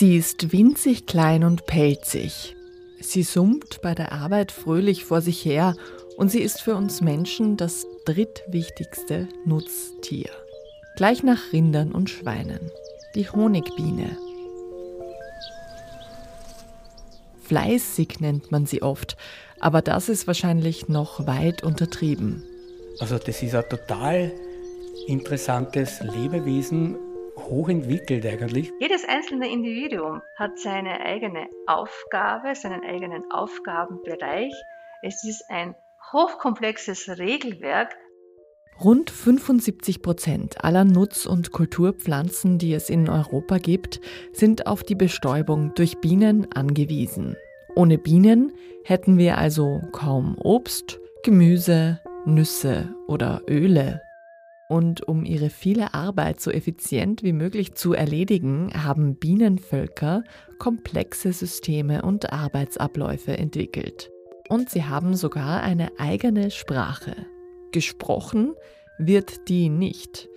Sie ist winzig klein und pelzig. Sie summt bei der Arbeit fröhlich vor sich her und sie ist für uns Menschen das drittwichtigste Nutztier. Gleich nach Rindern und Schweinen. Die Honigbiene. Fleißig nennt man sie oft, aber das ist wahrscheinlich noch weit untertrieben. Also das ist ein total interessantes Lebewesen, hochentwickelt eigentlich. Jedes einzelne Individuum hat seine eigene Aufgabe, seinen eigenen Aufgabenbereich. Es ist ein hochkomplexes Regelwerk. Rund 75 Prozent aller Nutz- und Kulturpflanzen, die es in Europa gibt, sind auf die Bestäubung durch Bienen angewiesen. Ohne Bienen hätten wir also kaum Obst, Gemüse, Nüsse oder Öle. Und um ihre viele Arbeit so effizient wie möglich zu erledigen, haben Bienenvölker komplexe Systeme und Arbeitsabläufe entwickelt. Und sie haben sogar eine eigene Sprache. Gesprochen wird die nicht,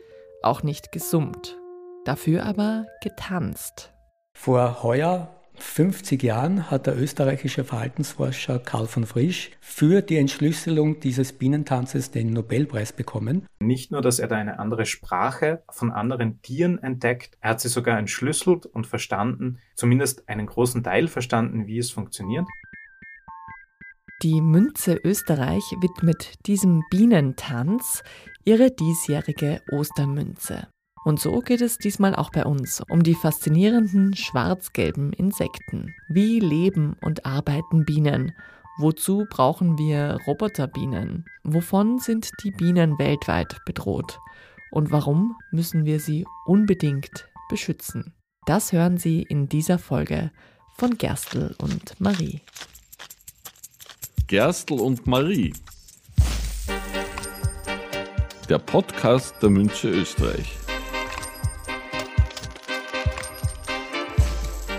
auch nicht gesummt. Dafür aber getanzt. Vor heuer 50 Jahren hat der österreichische Verhaltensforscher Karl von Frisch für die Entschlüsselung dieses Bienentanzes den Nobelpreis bekommen. Nicht nur, dass er da eine andere Sprache von anderen Tieren entdeckt, er hat sie sogar entschlüsselt und verstanden, zumindest einen großen Teil verstanden, wie es funktioniert. Die Münze Österreich widmet diesem Bienentanz ihre diesjährige Ostermünze. Und so geht es diesmal auch bei uns um die faszinierenden schwarz-gelben Insekten. Wie leben und arbeiten Bienen? Wozu brauchen wir Roboterbienen? Wovon sind die Bienen weltweit bedroht? Und warum müssen wir sie unbedingt beschützen? Das hören Sie in dieser Folge von Gerstl und Marie. Gerstl und Marie. Der Podcast der Münze Österreich.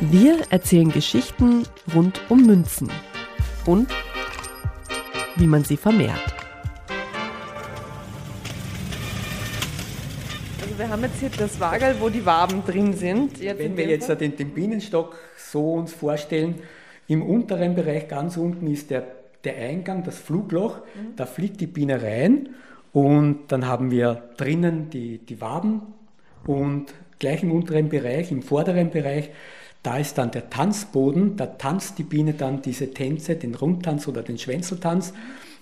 Wir erzählen Geschichten rund um Münzen und wie man sie vermehrt. Also wir haben jetzt hier das Wagel, wo die Waben drin sind. Jetzt Wenn wir jetzt den, den, Bienenstock so uns vorstellen, im unteren Bereich ganz unten ist der, der Eingang, das Flugloch, mhm. da fliegt die Biene rein und dann haben wir drinnen die, die Waben und gleich im unteren Bereich, im vorderen Bereich, da ist dann der Tanzboden, da tanzt die Biene dann diese Tänze, den Rundtanz oder den Schwänzeltanz.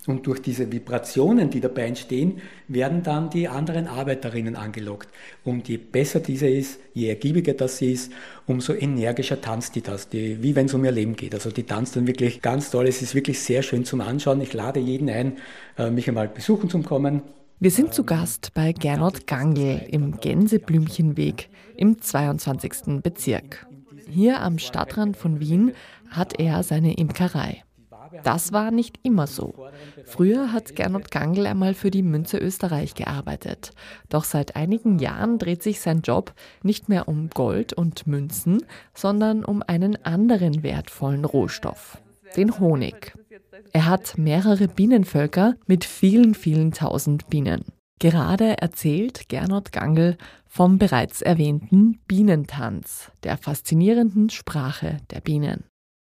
Und durch diese Vibrationen, die dabei entstehen, werden dann die anderen Arbeiterinnen angelockt. Und je besser diese ist, je ergiebiger das ist, umso energischer tanzt die das, die, wie wenn es um ihr Leben geht. Also die tanzt dann wirklich ganz toll. Es ist wirklich sehr schön zum Anschauen. Ich lade jeden ein, äh, mich einmal besuchen zu kommen. Wir sind zu Gast bei Gernot Gangl im Gänseblümchenweg im 22. Bezirk. Hier am Stadtrand von Wien hat er seine Imkerei. Das war nicht immer so. Früher hat Gernot Gangl einmal für die Münze Österreich gearbeitet. Doch seit einigen Jahren dreht sich sein Job nicht mehr um Gold und Münzen, sondern um einen anderen wertvollen Rohstoff, den Honig. Er hat mehrere Bienenvölker mit vielen, vielen tausend Bienen. Gerade erzählt Gernot Gangl vom bereits erwähnten Bienentanz, der faszinierenden Sprache der Bienen.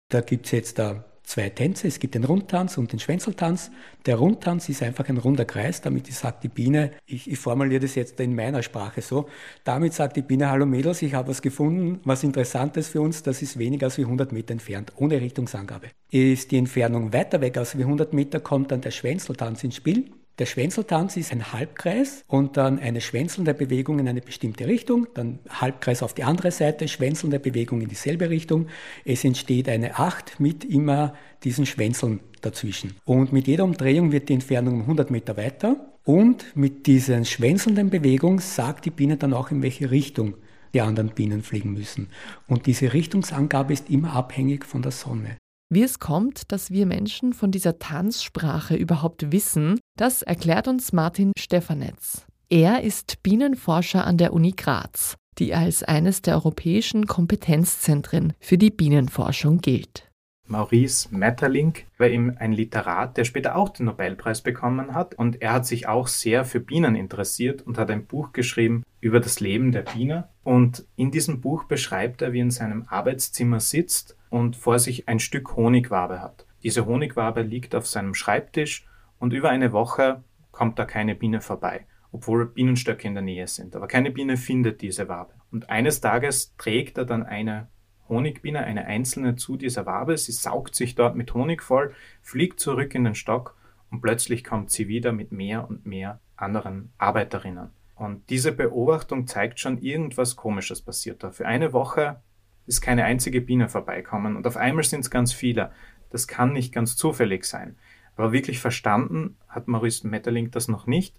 Da gibt es jetzt da zwei Tänze. Es gibt den Rundtanz und den Schwänzeltanz. Der Rundtanz ist einfach ein runder Kreis. Damit sagt die Biene, ich, ich, formuliere das jetzt in meiner Sprache so, damit sagt die Biene, hallo Mädels, ich habe was gefunden, was Interessantes für uns, das ist weniger als 100 Meter entfernt, ohne Richtungsangabe. Ist die Entfernung weiter weg als 100 Meter, kommt dann der Schwänzeltanz ins Spiel. Der Schwänzeltanz ist ein Halbkreis und dann eine schwänzelnde Bewegung in eine bestimmte Richtung, dann Halbkreis auf die andere Seite, schwänzelnde Bewegung in dieselbe Richtung. Es entsteht eine Acht mit immer diesen Schwänzeln dazwischen. Und mit jeder Umdrehung wird die Entfernung um 100 Meter weiter und mit dieser schwänzelnden Bewegung sagt die Biene dann auch, in welche Richtung die anderen Bienen fliegen müssen. Und diese Richtungsangabe ist immer abhängig von der Sonne. Wie es kommt, dass wir Menschen von dieser Tanzsprache überhaupt wissen, das erklärt uns Martin Stefanetz. Er ist Bienenforscher an der Uni Graz, die als eines der europäischen Kompetenzzentren für die Bienenforschung gilt. Maurice Maeterlinck war eben ein Literat, der später auch den Nobelpreis bekommen hat. Und er hat sich auch sehr für Bienen interessiert und hat ein Buch geschrieben über das Leben der Biene. Und in diesem Buch beschreibt er, wie er in seinem Arbeitszimmer sitzt und vor sich ein Stück Honigwabe hat. Diese Honigwabe liegt auf seinem Schreibtisch und über eine Woche kommt da keine Biene vorbei, obwohl Bienenstöcke in der Nähe sind. Aber keine Biene findet diese Wabe. Und eines Tages trägt er dann eine Honigbiene, eine einzelne zu dieser Wabe. Sie saugt sich dort mit Honig voll, fliegt zurück in den Stock und plötzlich kommt sie wieder mit mehr und mehr anderen Arbeiterinnen. Und diese Beobachtung zeigt schon, irgendwas Komisches passiert da. Für eine Woche ist keine einzige Biene vorbeikommen und auf einmal sind es ganz viele. Das kann nicht ganz zufällig sein. Aber wirklich verstanden hat Maurice Metterling das noch nicht.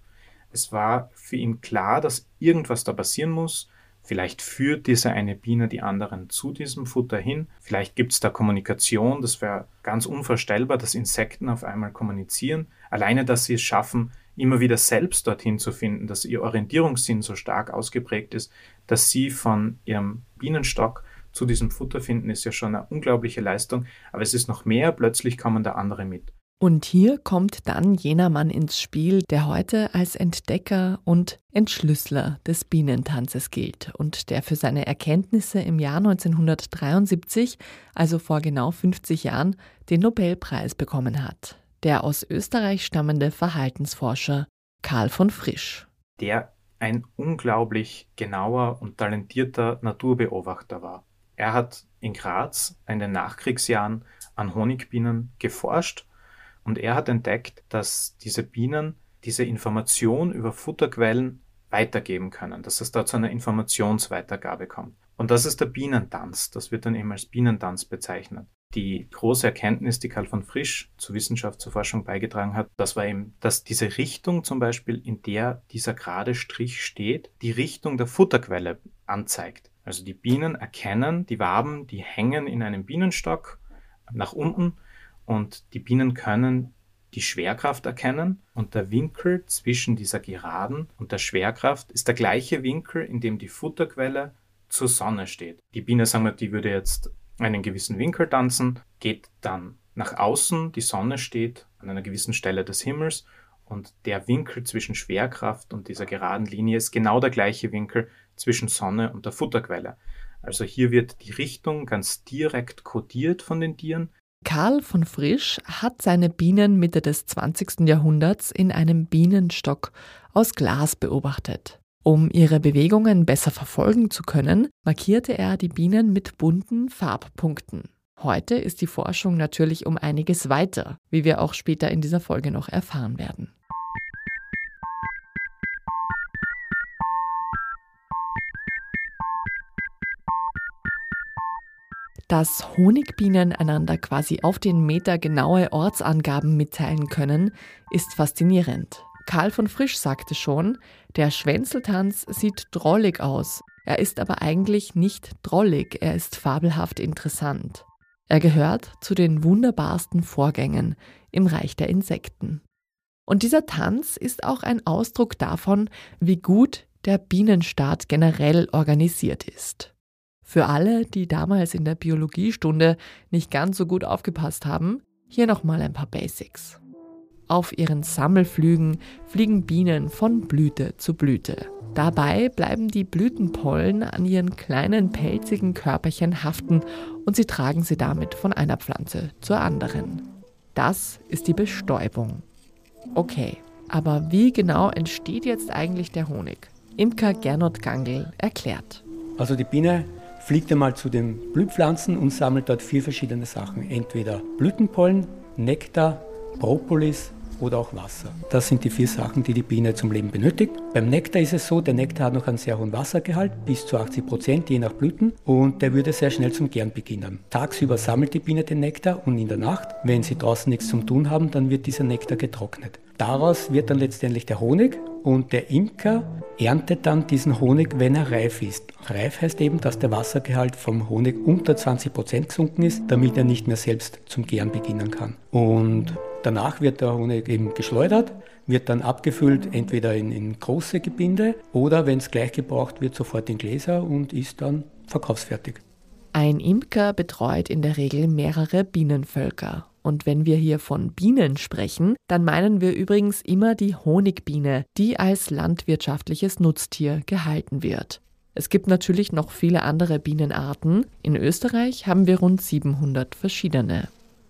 Es war für ihn klar, dass irgendwas da passieren muss. Vielleicht führt diese eine Biene die anderen zu diesem Futter hin. Vielleicht gibt es da Kommunikation. Das wäre ganz unvorstellbar, dass Insekten auf einmal kommunizieren. Alleine, dass sie es schaffen, immer wieder selbst dorthin zu finden, dass ihr Orientierungssinn so stark ausgeprägt ist, dass sie von ihrem Bienenstock zu diesem Futter finden, ist ja schon eine unglaubliche Leistung. Aber es ist noch mehr. Plötzlich kommen da andere mit. Und hier kommt dann jener Mann ins Spiel, der heute als Entdecker und Entschlüsseler des Bienentanzes gilt und der für seine Erkenntnisse im Jahr 1973, also vor genau 50 Jahren, den Nobelpreis bekommen hat. Der aus Österreich stammende Verhaltensforscher Karl von Frisch. Der ein unglaublich genauer und talentierter Naturbeobachter war. Er hat in Graz in den Nachkriegsjahren an Honigbienen geforscht und er hat entdeckt, dass diese Bienen diese Information über Futterquellen weitergeben können, dass es da zu einer Informationsweitergabe kommt. Und das ist der Bienentanz. Das wird dann eben als Bienentanz bezeichnet. Die große Erkenntnis, die Karl von Frisch zur Wissenschaft, zur Forschung beigetragen hat, das war eben, dass diese Richtung zum Beispiel, in der dieser gerade Strich steht, die Richtung der Futterquelle anzeigt. Also die Bienen erkennen die Waben, die hängen in einem Bienenstock nach unten und die Bienen können die Schwerkraft erkennen und der Winkel zwischen dieser Geraden und der Schwerkraft ist der gleiche Winkel, in dem die Futterquelle zur Sonne steht. Die Biene, sagen wir, die würde jetzt einen gewissen Winkel tanzen, geht dann nach außen, die Sonne steht an einer gewissen Stelle des Himmels und der Winkel zwischen Schwerkraft und dieser geraden Linie ist genau der gleiche Winkel zwischen Sonne und der Futterquelle. Also hier wird die Richtung ganz direkt kodiert von den Tieren. Karl von Frisch hat seine Bienen Mitte des 20. Jahrhunderts in einem Bienenstock aus Glas beobachtet. Um ihre Bewegungen besser verfolgen zu können, markierte er die Bienen mit bunten Farbpunkten. Heute ist die Forschung natürlich um einiges weiter, wie wir auch später in dieser Folge noch erfahren werden. Dass Honigbienen einander quasi auf den Meter genaue Ortsangaben mitteilen können, ist faszinierend. Karl von Frisch sagte schon, der Schwänzeltanz sieht drollig aus. Er ist aber eigentlich nicht drollig, er ist fabelhaft interessant. Er gehört zu den wunderbarsten Vorgängen im Reich der Insekten. Und dieser Tanz ist auch ein Ausdruck davon, wie gut der Bienenstaat generell organisiert ist. Für alle, die damals in der Biologiestunde nicht ganz so gut aufgepasst haben, hier nochmal ein paar Basics. Auf ihren Sammelflügen fliegen Bienen von Blüte zu Blüte. Dabei bleiben die Blütenpollen an ihren kleinen pelzigen Körperchen haften und sie tragen sie damit von einer Pflanze zur anderen. Das ist die Bestäubung. Okay, aber wie genau entsteht jetzt eigentlich der Honig? Imker Gernot Gangl erklärt. Also die Biene fliegt einmal zu den Blühpflanzen und sammelt dort vier verschiedene Sachen. Entweder Blütenpollen, Nektar, Propolis oder auch Wasser. Das sind die vier Sachen, die die Biene zum Leben benötigt. Beim Nektar ist es so, der Nektar hat noch einen sehr hohen Wassergehalt, bis zu 80 Prozent, je nach Blüten, und der würde sehr schnell zum Gären beginnen. Tagsüber sammelt die Biene den Nektar und in der Nacht, wenn sie draußen nichts zum Tun haben, dann wird dieser Nektar getrocknet. Daraus wird dann letztendlich der Honig und der Imker erntet dann diesen Honig, wenn er reif ist. Reif heißt eben, dass der Wassergehalt vom Honig unter 20 Prozent gesunken ist, damit er nicht mehr selbst zum Gären beginnen kann. Und danach wird der Honig eben geschleudert, wird dann abgefüllt entweder in, in große Gebinde oder wenn es gleich gebraucht wird, sofort in Gläser und ist dann verkaufsfertig. Ein Imker betreut in der Regel mehrere Bienenvölker. Und wenn wir hier von Bienen sprechen, dann meinen wir übrigens immer die Honigbiene, die als landwirtschaftliches Nutztier gehalten wird. Es gibt natürlich noch viele andere Bienenarten. In Österreich haben wir rund 700 verschiedene.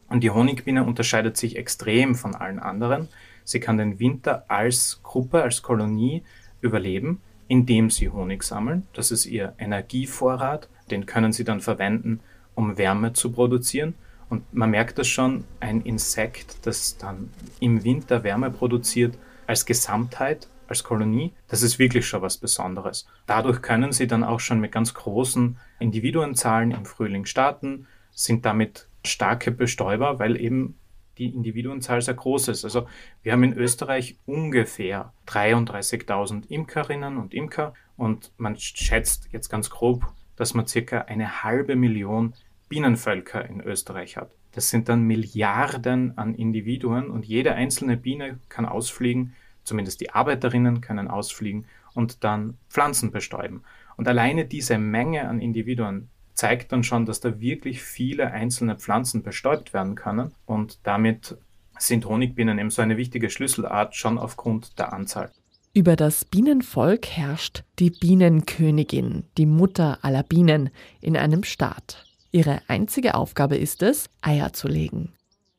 Und die Honigbiene unterscheidet sich extrem von allen anderen. Sie kann den Winter als Gruppe, als Kolonie überleben, indem sie Honig sammeln. Das ist ihr Energievorrat. Den können sie dann verwenden, um Wärme zu produzieren. Und man merkt das schon, ein Insekt, das dann im Winter Wärme produziert, als Gesamtheit, als Kolonie, das ist wirklich schon was Besonderes. Dadurch können sie dann auch schon mit ganz großen Individuenzahlen im Frühling starten, sind damit starke Bestäuber, weil eben die Individuenzahl sehr groß ist. Also wir haben in Österreich ungefähr 33.000 Imkerinnen und Imker und man schätzt jetzt ganz grob, dass man circa eine halbe Million Bienenvölker in Österreich hat. Das sind dann Milliarden an Individuen und jede einzelne Biene kann ausfliegen, zumindest die Arbeiterinnen können ausfliegen und dann Pflanzen bestäuben. Und alleine diese Menge an Individuen zeigt dann schon, dass da wirklich viele einzelne Pflanzen bestäubt werden können und damit sind Honigbienen eben so eine wichtige Schlüsselart schon aufgrund der Anzahl. Über das Bienenvolk herrscht die Bienenkönigin, die Mutter aller Bienen, in einem Staat. Ihre einzige Aufgabe ist es, Eier zu legen.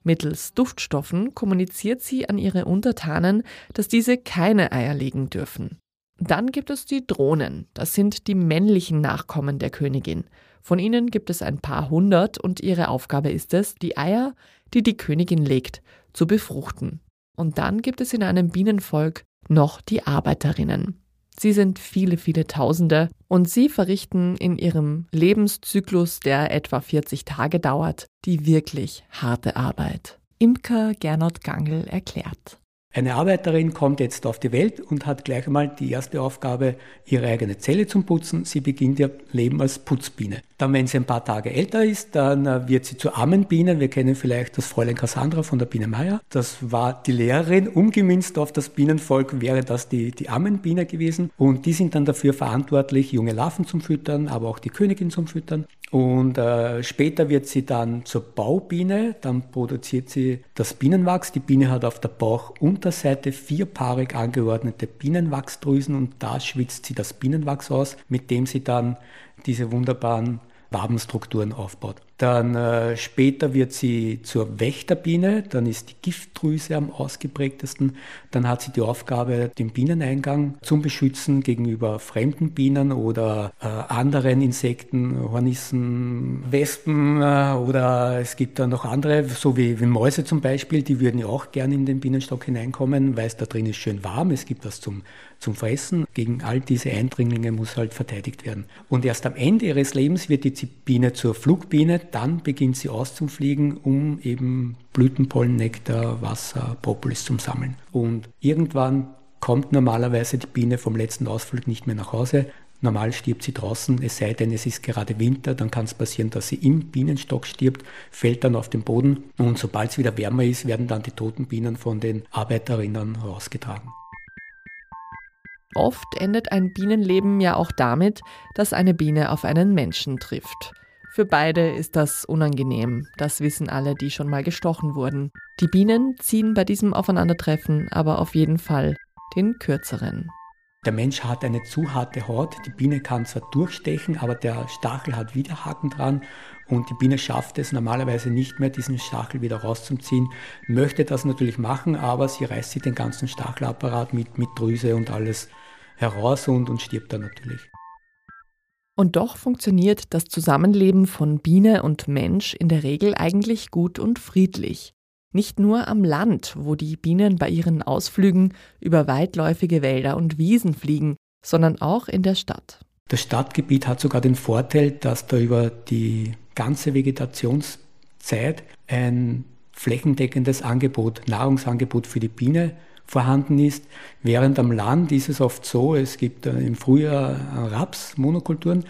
Mittels Duftstoffen kommuniziert sie an ihre Untertanen, dass diese keine Eier legen dürfen. Dann gibt es die Drohnen, das sind die männlichen Nachkommen der Königin. Von ihnen gibt es ein paar hundert und ihre Aufgabe ist es, die Eier, die die Königin legt, zu befruchten. Und dann gibt es in einem Bienenvolk noch die Arbeiterinnen. Sie sind viele, viele Tausende und sie verrichten in ihrem Lebenszyklus, der etwa 40 Tage dauert, die wirklich harte Arbeit. Imker Gernot Gangl erklärt. Eine Arbeiterin kommt jetzt auf die Welt und hat gleich einmal die erste Aufgabe, ihre eigene Zelle zu putzen. Sie beginnt ihr Leben als Putzbiene. Dann, wenn sie ein paar Tage älter ist, dann äh, wird sie zur Ammenbiene. Wir kennen vielleicht das Fräulein Cassandra von der Biene Meier. Das war die Lehrerin. Umgemünzt auf das Bienenvolk wäre das die, die Ammenbiene gewesen. Und die sind dann dafür verantwortlich, junge Larven zum Füttern, aber auch die Königin zum Füttern. Und äh, später wird sie dann zur Baubiene, dann produziert sie das Bienenwachs. Die Biene hat auf der Bauchunterseite vierpaarig angeordnete Bienenwachsdrüsen und da schwitzt sie das Bienenwachs aus, mit dem sie dann diese wunderbaren Wabenstrukturen aufbaut. Dann äh, später wird sie zur Wächterbiene, dann ist die Giftdrüse am ausgeprägtesten. Dann hat sie die Aufgabe, den Bieneneingang zu beschützen gegenüber fremden Bienen oder äh, anderen Insekten, Hornissen, Wespen äh, oder es gibt dann noch andere, so wie, wie Mäuse zum Beispiel, die würden ja auch gerne in den Bienenstock hineinkommen, weil es da drin ist schön warm, es gibt was zum, zum Fressen. Gegen all diese Eindringlinge muss halt verteidigt werden. Und erst am Ende ihres Lebens wird die Biene zur Flugbiene, dann beginnt sie auszufliegen, um eben Blütenpollen, Nektar, Wasser, Propolis zu sammeln. Und irgendwann kommt normalerweise die Biene vom letzten Ausflug nicht mehr nach Hause. Normal stirbt sie draußen, es sei denn, es ist gerade Winter, dann kann es passieren, dass sie im Bienenstock stirbt, fällt dann auf den Boden und sobald es wieder wärmer ist, werden dann die toten Bienen von den Arbeiterinnen rausgetragen. Oft endet ein Bienenleben ja auch damit, dass eine Biene auf einen Menschen trifft. Für beide ist das unangenehm, das wissen alle, die schon mal gestochen wurden. Die Bienen ziehen bei diesem Aufeinandertreffen aber auf jeden Fall den kürzeren. Der Mensch hat eine zu harte Haut, die Biene kann zwar durchstechen, aber der Stachel hat Widerhaken dran und die Biene schafft es normalerweise nicht mehr, diesen Stachel wieder rauszuziehen, möchte das natürlich machen, aber sie reißt sich den ganzen Stachelapparat mit, mit Drüse und alles heraus und, und stirbt dann natürlich. Und doch funktioniert das Zusammenleben von Biene und Mensch in der Regel eigentlich gut und friedlich. Nicht nur am Land, wo die Bienen bei ihren Ausflügen über weitläufige Wälder und Wiesen fliegen, sondern auch in der Stadt. Das Stadtgebiet hat sogar den Vorteil, dass da über die ganze Vegetationszeit ein flächendeckendes Angebot, Nahrungsangebot für die Biene vorhanden ist. Während am Land ist es oft so, es gibt im Frühjahr Raps, Monokulturen,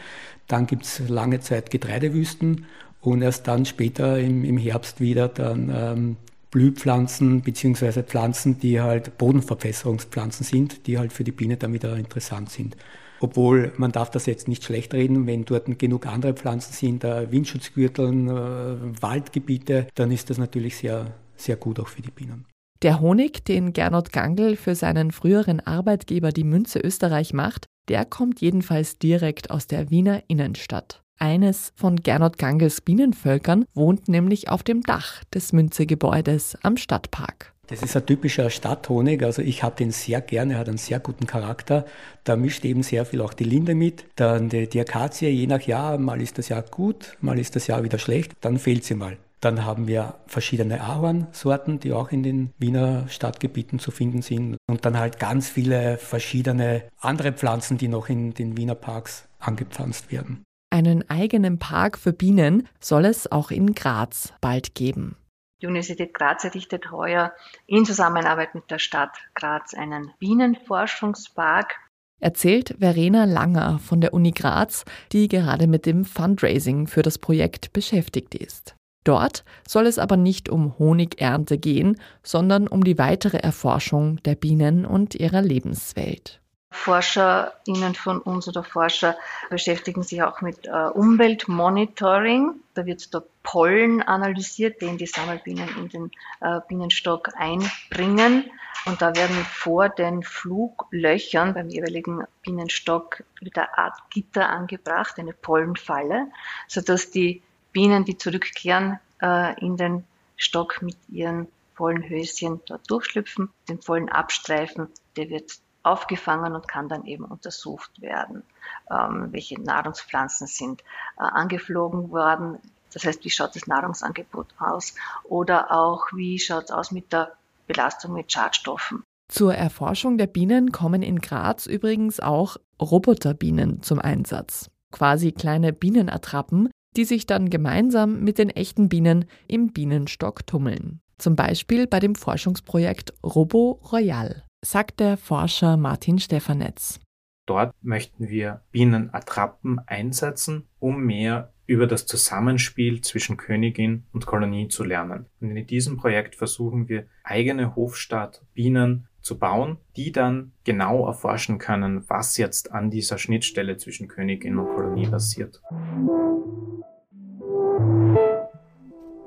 dann gibt es lange Zeit Getreidewüsten und erst dann später im, im Herbst wieder dann ähm, Blühpflanzen beziehungsweise Pflanzen, die halt Bodenverwässerungspflanzen sind, die halt für die Biene dann wieder interessant sind. obwohl man darf das jetzt nicht schlecht reden, wenn dort genug andere Pflanzen sind, äh, Windschutzgürteln, äh, Waldgebiete, dann ist das natürlich sehr, sehr gut auch für die Bienen. Der Honig, den Gernot Gangl für seinen früheren Arbeitgeber die Münze Österreich macht, der kommt jedenfalls direkt aus der Wiener Innenstadt. Eines von Gernot Gangels Bienenvölkern wohnt nämlich auf dem Dach des Münze-Gebäudes am Stadtpark. Das ist ein typischer Stadthonig, also ich habe den sehr gerne, er hat einen sehr guten Charakter. Da mischt eben sehr viel auch die Linde mit. Dann die, die Akazie, je nach Jahr, mal ist das Jahr gut, mal ist das Jahr wieder schlecht, dann fehlt sie mal. Dann haben wir verschiedene Ahornsorten, die auch in den Wiener Stadtgebieten zu finden sind. Und dann halt ganz viele verschiedene andere Pflanzen, die noch in den Wiener Parks angepflanzt werden. Einen eigenen Park für Bienen soll es auch in Graz bald geben. Die Universität Graz errichtet heuer in Zusammenarbeit mit der Stadt Graz einen Bienenforschungspark. Erzählt Verena Langer von der Uni Graz, die gerade mit dem Fundraising für das Projekt beschäftigt ist. Dort soll es aber nicht um Honigernte gehen, sondern um die weitere Erforschung der Bienen und ihrer Lebenswelt. ForscherInnen von uns oder Forscher beschäftigen sich auch mit äh, Umweltmonitoring. Da wird der Pollen analysiert, den die Sammelbienen in den äh, Bienenstock einbringen. Und da werden vor den Fluglöchern beim jeweiligen Bienenstock mit einer Art Gitter angebracht, eine Pollenfalle, sodass die Bienen, die zurückkehren äh, in den Stock mit ihren Pollenhöschen dort durchschlüpfen, den Pollen abstreifen, der wird aufgefangen und kann dann eben untersucht werden, ähm, welche Nahrungspflanzen sind äh, angeflogen worden. Das heißt, wie schaut das Nahrungsangebot aus? Oder auch, wie schaut es aus mit der Belastung mit Schadstoffen? Zur Erforschung der Bienen kommen in Graz übrigens auch Roboterbienen zum Einsatz. Quasi kleine Bienenattrappen, die sich dann gemeinsam mit den echten Bienen im Bienenstock tummeln. Zum Beispiel bei dem Forschungsprojekt Robo Royal sagt der Forscher Martin Stefanetz. Dort möchten wir Bienenattrappen einsetzen, um mehr über das Zusammenspiel zwischen Königin und Kolonie zu lernen. Und in diesem Projekt versuchen wir eigene Hofstaat-Bienen zu bauen, die dann genau erforschen können, was jetzt an dieser Schnittstelle zwischen Königin und Kolonie passiert.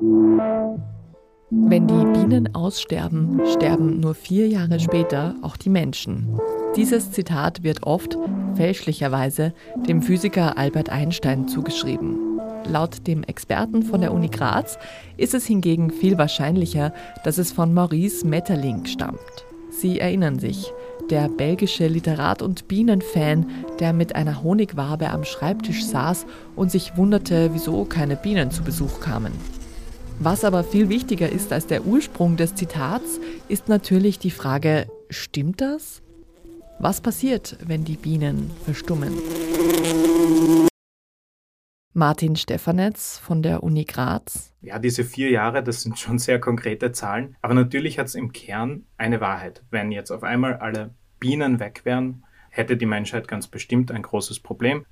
Wenn die Bienen aussterben, sterben nur vier Jahre später auch die Menschen. Dieses Zitat wird oft, fälschlicherweise, dem Physiker Albert Einstein zugeschrieben. Laut dem Experten von der Uni Graz ist es hingegen viel wahrscheinlicher, dass es von Maurice Metterling stammt. Sie erinnern sich, der belgische Literat und Bienenfan, der mit einer Honigwabe am Schreibtisch saß und sich wunderte, wieso keine Bienen zu Besuch kamen. Was aber viel wichtiger ist als der Ursprung des Zitats, ist natürlich die Frage, stimmt das? Was passiert, wenn die Bienen verstummen? Martin Stefanetz von der Uni Graz. Ja, diese vier Jahre, das sind schon sehr konkrete Zahlen. Aber natürlich hat es im Kern eine Wahrheit. Wenn jetzt auf einmal alle Bienen weg wären, hätte die Menschheit ganz bestimmt ein großes Problem.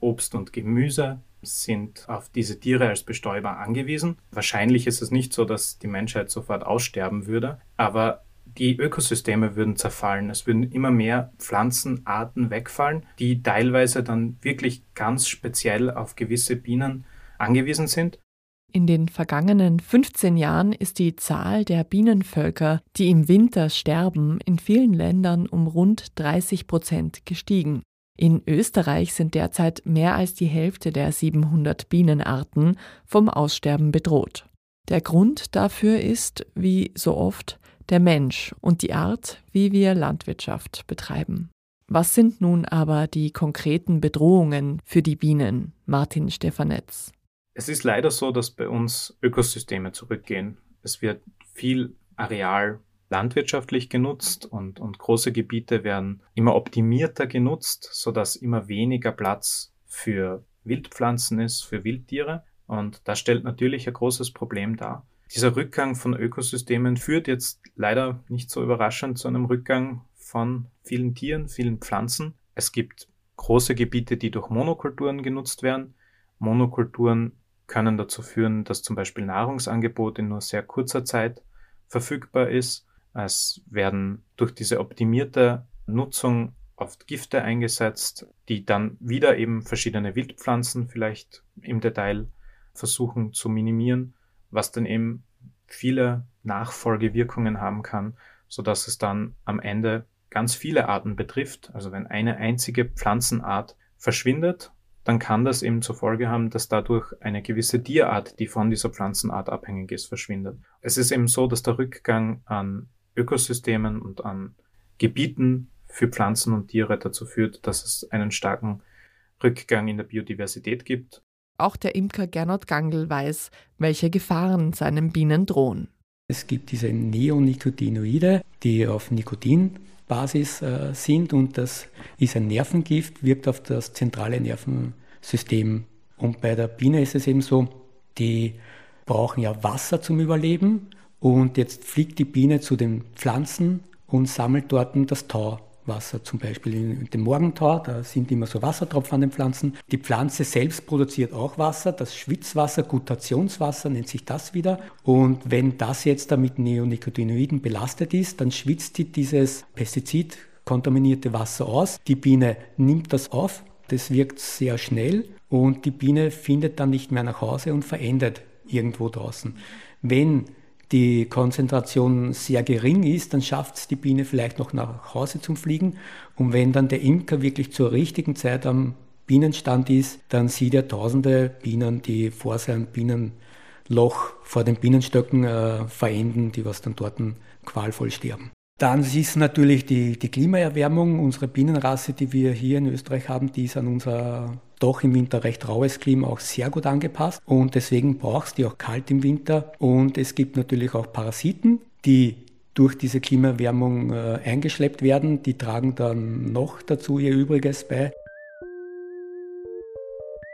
Obst und Gemüse sind auf diese Tiere als Bestäuber angewiesen. Wahrscheinlich ist es nicht so, dass die Menschheit sofort aussterben würde, aber die Ökosysteme würden zerfallen. Es würden immer mehr Pflanzenarten wegfallen, die teilweise dann wirklich ganz speziell auf gewisse Bienen angewiesen sind. In den vergangenen 15 Jahren ist die Zahl der Bienenvölker, die im Winter sterben, in vielen Ländern um rund 30 Prozent gestiegen. In Österreich sind derzeit mehr als die Hälfte der 700 Bienenarten vom Aussterben bedroht. Der Grund dafür ist, wie so oft, der Mensch und die Art, wie wir Landwirtschaft betreiben. Was sind nun aber die konkreten Bedrohungen für die Bienen, Martin Stefanetz? Es ist leider so, dass bei uns Ökosysteme zurückgehen. Es wird viel Areal landwirtschaftlich genutzt und, und große Gebiete werden immer optimierter genutzt, sodass immer weniger Platz für Wildpflanzen ist, für Wildtiere. Und das stellt natürlich ein großes Problem dar. Dieser Rückgang von Ökosystemen führt jetzt leider nicht so überraschend zu einem Rückgang von vielen Tieren, vielen Pflanzen. Es gibt große Gebiete, die durch Monokulturen genutzt werden. Monokulturen können dazu führen, dass zum Beispiel Nahrungsangebot in nur sehr kurzer Zeit verfügbar ist. Es werden durch diese optimierte Nutzung oft Gifte eingesetzt, die dann wieder eben verschiedene Wildpflanzen vielleicht im Detail versuchen zu minimieren, was dann eben viele Nachfolgewirkungen haben kann, so dass es dann am Ende ganz viele Arten betrifft. Also wenn eine einzige Pflanzenart verschwindet, dann kann das eben zur Folge haben, dass dadurch eine gewisse Tierart, die von dieser Pflanzenart abhängig ist, verschwindet. Es ist eben so, dass der Rückgang an Ökosystemen und an Gebieten für Pflanzen und Tiere dazu führt, dass es einen starken Rückgang in der Biodiversität gibt. Auch der Imker Gernot Gangl weiß, welche Gefahren seinen Bienen drohen. Es gibt diese Neonicotinoide, die auf Nikotinbasis äh, sind und das ist ein Nervengift, wirkt auf das zentrale Nervensystem. Und bei der Biene ist es eben so, die brauchen ja Wasser zum Überleben und jetzt fliegt die Biene zu den Pflanzen und sammelt dort das Tau Wasser, zum Beispiel in dem Morgentau, da sind immer so Wassertropfen an den Pflanzen. Die Pflanze selbst produziert auch Wasser, das Schwitzwasser, Gutationswasser nennt sich das wieder. Und wenn das jetzt da mit Neonicotinoiden belastet ist, dann schwitzt die dieses Pestizid kontaminierte Wasser aus. Die Biene nimmt das auf, das wirkt sehr schnell und die Biene findet dann nicht mehr nach Hause und verendet irgendwo draußen. Wenn die Konzentration sehr gering ist, dann schafft es die Biene vielleicht noch nach Hause zum Fliegen. Und wenn dann der Imker wirklich zur richtigen Zeit am Bienenstand ist, dann sieht er tausende Bienen, die vor seinem Bienenloch, vor den Bienenstöcken äh, verenden, die was dann dort qualvoll sterben. Dann ist natürlich die, die Klimaerwärmung. Unsere Bienenrasse, die wir hier in Österreich haben, die ist an unser doch im Winter recht raues Klima auch sehr gut angepasst und deswegen brauchst du auch kalt im Winter. Und es gibt natürlich auch Parasiten, die durch diese Klimaerwärmung äh, eingeschleppt werden. Die tragen dann noch dazu ihr Übriges bei.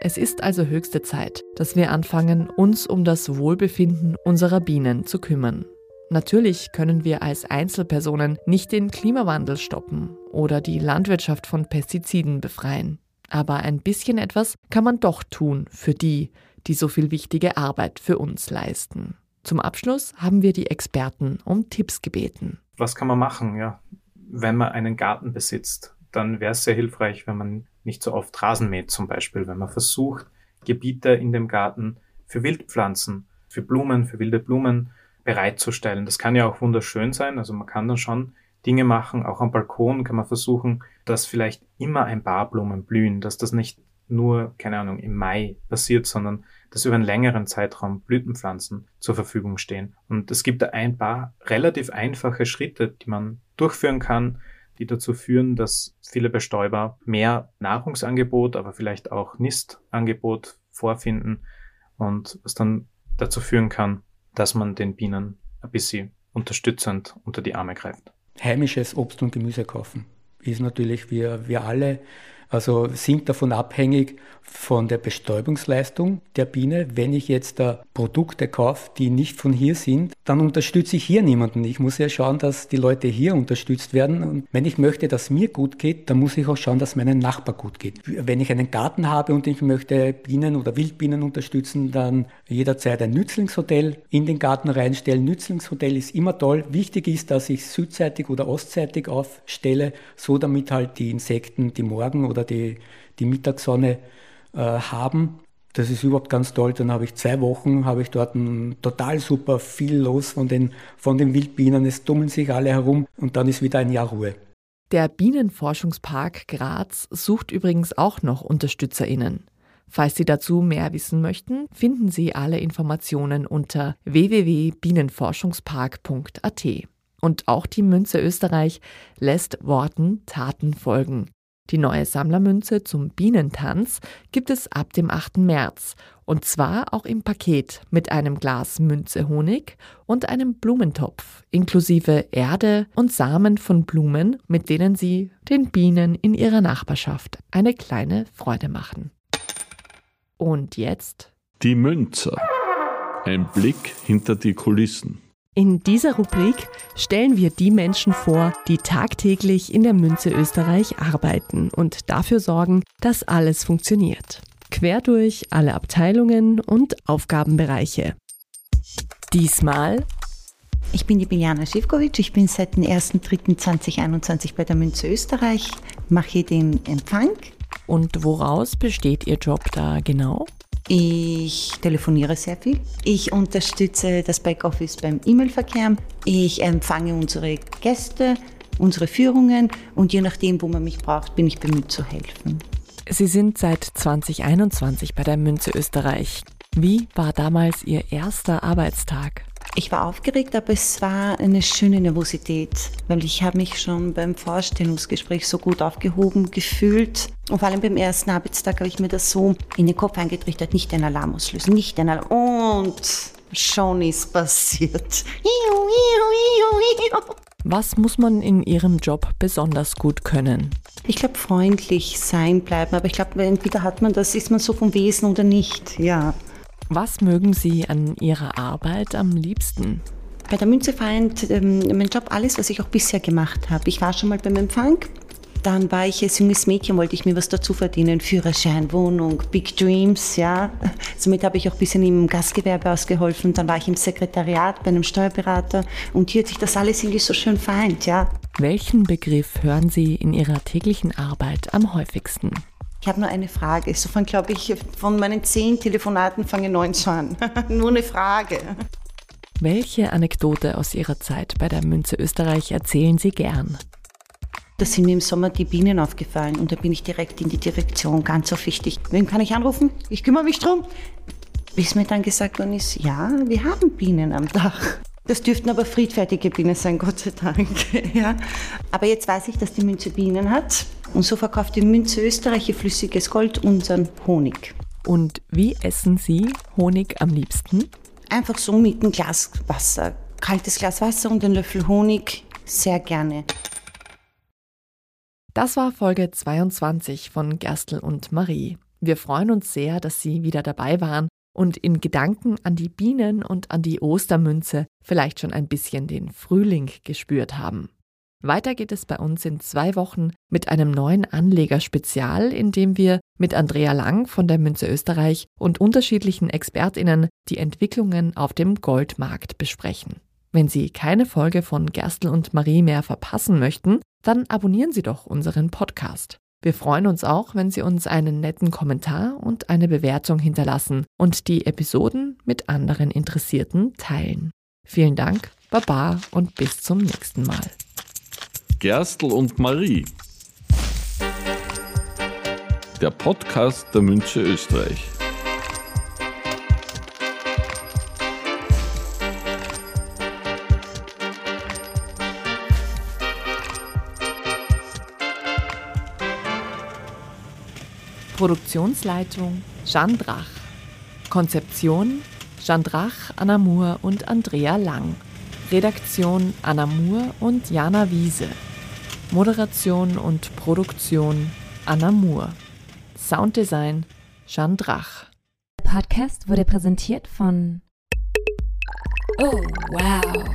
Es ist also höchste Zeit, dass wir anfangen, uns um das Wohlbefinden unserer Bienen zu kümmern. Natürlich können wir als Einzelpersonen nicht den Klimawandel stoppen oder die Landwirtschaft von Pestiziden befreien. Aber ein bisschen etwas kann man doch tun für die, die so viel wichtige Arbeit für uns leisten. Zum Abschluss haben wir die Experten um Tipps gebeten. Was kann man machen, ja? Wenn man einen Garten besitzt, dann wäre es sehr hilfreich, wenn man nicht so oft Rasen mäht zum Beispiel, wenn man versucht, Gebiete in dem Garten für Wildpflanzen, für Blumen, für wilde Blumen bereitzustellen. Das kann ja auch wunderschön sein. Also man kann dann schon Dinge machen. Auch am Balkon kann man versuchen, dass vielleicht immer ein paar Blumen blühen, dass das nicht nur, keine Ahnung, im Mai passiert, sondern dass über einen längeren Zeitraum Blütenpflanzen zur Verfügung stehen. Und es gibt da ein paar relativ einfache Schritte, die man durchführen kann, die dazu führen, dass viele Bestäuber mehr Nahrungsangebot, aber vielleicht auch Nistangebot vorfinden und was dann dazu führen kann, dass man den Bienen ein bisschen unterstützend unter die Arme greift. Heimisches Obst und Gemüse kaufen. Ist natürlich, wir, wir alle also sind davon abhängig von der Bestäubungsleistung der Biene. Wenn ich jetzt da Produkte kaufe, die nicht von hier sind, dann unterstütze ich hier niemanden. Ich muss ja schauen, dass die Leute hier unterstützt werden. Und wenn ich möchte, dass mir gut geht, dann muss ich auch schauen, dass meinem Nachbar gut geht. Wenn ich einen Garten habe und ich möchte Bienen oder Wildbienen unterstützen, dann jederzeit ein Nützlingshotel in den Garten reinstellen. Nützlingshotel ist immer toll. Wichtig ist, dass ich südseitig oder ostseitig aufstelle, so damit halt die Insekten, die Morgen oder die, die Mittagssonne äh, haben. Das ist überhaupt ganz toll. Dann habe ich zwei Wochen, habe ich dort ein, total super viel los von den, von den Wildbienen. Es tummeln sich alle herum und dann ist wieder ein Jahr Ruhe. Der Bienenforschungspark Graz sucht übrigens auch noch UnterstützerInnen. Falls Sie dazu mehr wissen möchten, finden Sie alle Informationen unter www.bienenforschungspark.at. Und auch die Münze Österreich lässt Worten Taten folgen. Die neue Sammlermünze zum Bienentanz gibt es ab dem 8. März und zwar auch im Paket mit einem Glas Münze Honig und einem Blumentopf inklusive Erde und Samen von Blumen, mit denen Sie den Bienen in ihrer Nachbarschaft eine kleine Freude machen. Und jetzt? Die Münze. Ein Blick hinter die Kulissen. In dieser Rubrik stellen wir die Menschen vor, die tagtäglich in der Münze Österreich arbeiten und dafür sorgen, dass alles funktioniert. Quer durch alle Abteilungen und Aufgabenbereiche. Diesmal ich bin die Biljana Schivkovic, ich bin seit dem 1.3.2021 bei der Münze Österreich mache den Empfang. Und woraus besteht Ihr Job da genau? Ich telefoniere sehr viel. Ich unterstütze das Backoffice beim E-Mail-Verkehr. Ich empfange unsere Gäste, unsere Führungen und je nachdem, wo man mich braucht, bin ich bemüht zu helfen. Sie sind seit 2021 bei der Münze Österreich. Wie war damals Ihr erster Arbeitstag? Ich war aufgeregt, aber es war eine schöne Nervosität, weil ich habe mich schon beim Vorstellungsgespräch so gut aufgehoben gefühlt. Und vor allem beim ersten Arbeitstag habe ich mir das so in den Kopf eingetrichtert, nicht den Alarm auslösen, nicht den Alarm. Und schon ist passiert. Was muss man in Ihrem Job besonders gut können? Ich glaube, freundlich sein bleiben, aber ich glaube, entweder hat man das, ist man so vom Wesen oder nicht, ja. Was mögen Sie an Ihrer Arbeit am liebsten? Bei der Münze vereint ähm, mein Job alles, was ich auch bisher gemacht habe. Ich war schon mal beim Empfang, dann war ich als junges Mädchen, wollte ich mir was dazu verdienen. Führerschein, Wohnung, Big Dreams, ja. Somit habe ich auch ein bisschen im Gastgewerbe ausgeholfen. Dann war ich im Sekretariat bei einem Steuerberater und hier hat sich das alles irgendwie so schön vereint, ja. Welchen Begriff hören Sie in Ihrer täglichen Arbeit am häufigsten? Ich habe nur eine Frage. So von, glaube ich, von meinen zehn Telefonaten fange neun so an. nur eine Frage. Welche Anekdote aus Ihrer Zeit bei der Münze Österreich erzählen Sie gern? Da sind mir im Sommer die Bienen aufgefallen und da bin ich direkt in die Direktion, ganz so wichtig. Wem kann ich anrufen? Ich kümmere mich drum. Bis mir dann gesagt worden ist, ja, wir haben Bienen am Dach. Das dürften aber friedfertige Bienen sein, Gott sei Dank. ja. Aber jetzt weiß ich, dass die Münze Bienen hat. Und so verkauft die Münze Österreich ihr flüssiges Gold unseren Honig. Und wie essen Sie Honig am liebsten? Einfach so mit einem Glas Wasser. Kaltes Glas Wasser und einen Löffel Honig. Sehr gerne. Das war Folge 22 von Gerstl und Marie. Wir freuen uns sehr, dass Sie wieder dabei waren und in Gedanken an die Bienen und an die Ostermünze vielleicht schon ein bisschen den Frühling gespürt haben. Weiter geht es bei uns in zwei Wochen mit einem neuen Anlegerspezial, in dem wir mit Andrea Lang von der Münze Österreich und unterschiedlichen Expertinnen die Entwicklungen auf dem Goldmarkt besprechen. Wenn Sie keine Folge von Gerstl und Marie mehr verpassen möchten, dann abonnieren Sie doch unseren Podcast. Wir freuen uns auch, wenn Sie uns einen netten Kommentar und eine Bewertung hinterlassen und die Episoden mit anderen Interessierten teilen. Vielen Dank, Baba und bis zum nächsten Mal. Gerstl und Marie. Der Podcast der Münche Österreich. Produktionsleitung Jeanne Drach. Konzeption Jeanne Drach, Anna Moore und Andrea Lang. Redaktion Anna Moore und Jana Wiese. Moderation und Produktion Anna Moore. Sounddesign Jeanne Drach. Der Podcast wurde präsentiert von Oh, wow.